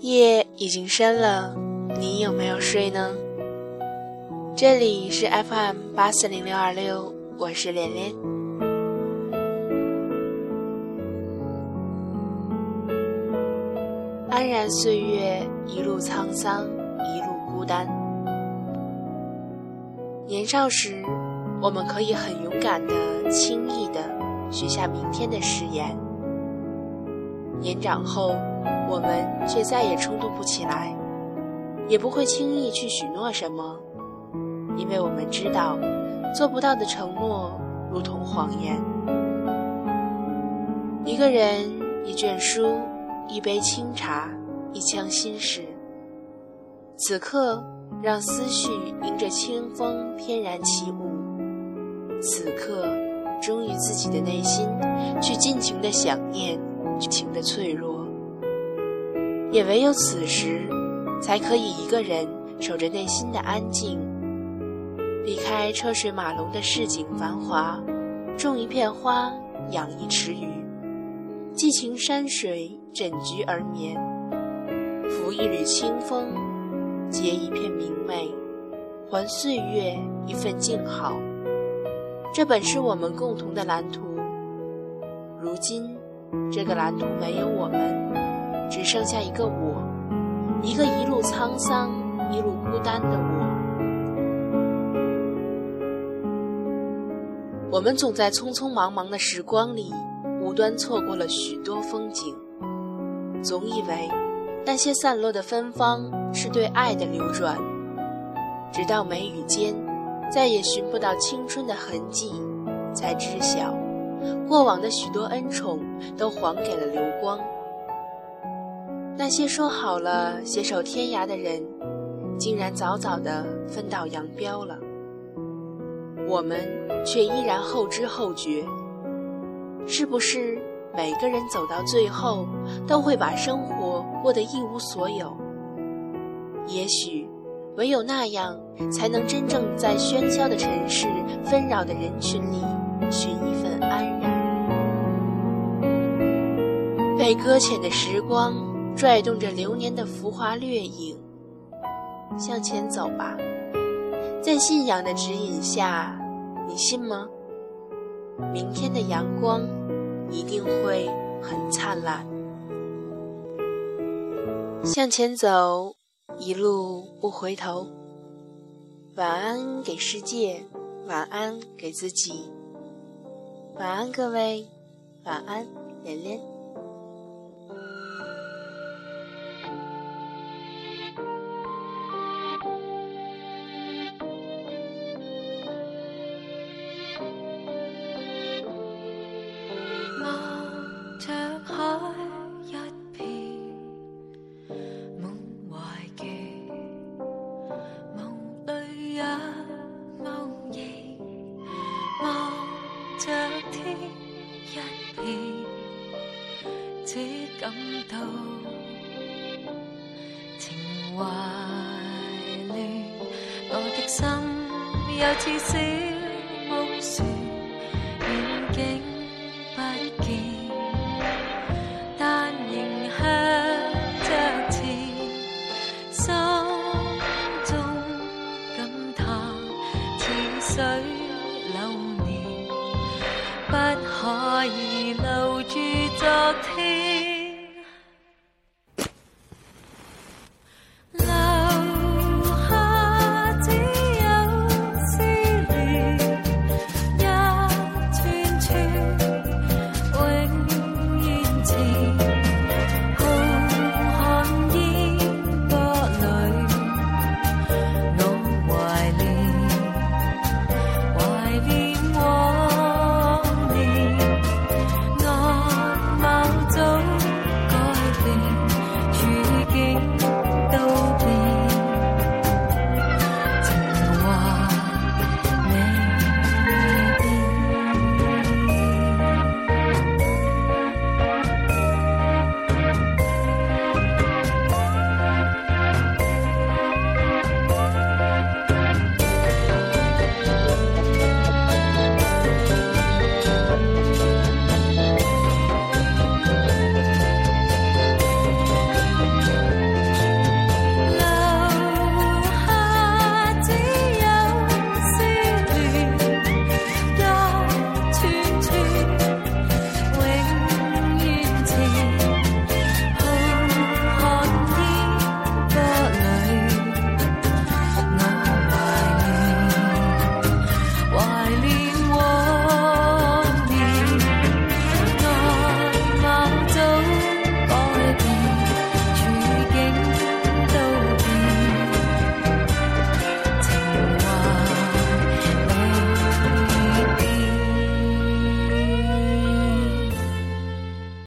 夜已经深了，你有没有睡呢？这里是 FM 八四零六二六，我是连连。安然岁月，一路沧桑，一路孤单。年少时，我们可以很勇敢的、轻易的许下明天的誓言；年长后，我们却再也冲突不起来，也不会轻易去许诺什么，因为我们知道，做不到的承诺如同谎言。一个人，一卷书，一杯清茶，一腔心事。此刻，让思绪迎着清风翩然起舞。此刻，忠于自己的内心，去尽情的想念，尽情的脆弱。也唯有此时，才可以一个人守着内心的安静，离开车水马龙的市井繁华，种一片花，养一池鱼，寄情山水，枕菊而眠，拂一缕清风，结一片明媚，还岁月一份静好。这本是我们共同的蓝图，如今，这个蓝图没有我们。只剩下一个我，一个一路沧桑、一路孤单的我。我们总在匆匆忙忙的时光里，无端错过了许多风景。总以为那些散落的芬芳是对爱的流转，直到眉宇间再也寻不到青春的痕迹，才知晓过往的许多恩宠都还给了流光。那些说好了携手天涯的人，竟然早早的分道扬镳了。我们却依然后知后觉。是不是每个人走到最后，都会把生活过得一无所有？也许，唯有那样，才能真正在喧嚣的城市、纷扰的人群里，寻一份安然。被搁浅的时光。拽动着流年的浮华掠影，向前走吧，在信仰的指引下，你信吗？明天的阳光一定会很灿烂。向前走，一路不回头。晚安给世界，晚安给自己，晚安各位，晚安连连。一别，只感到情怀乱，我的心又似小不可以留住昨天。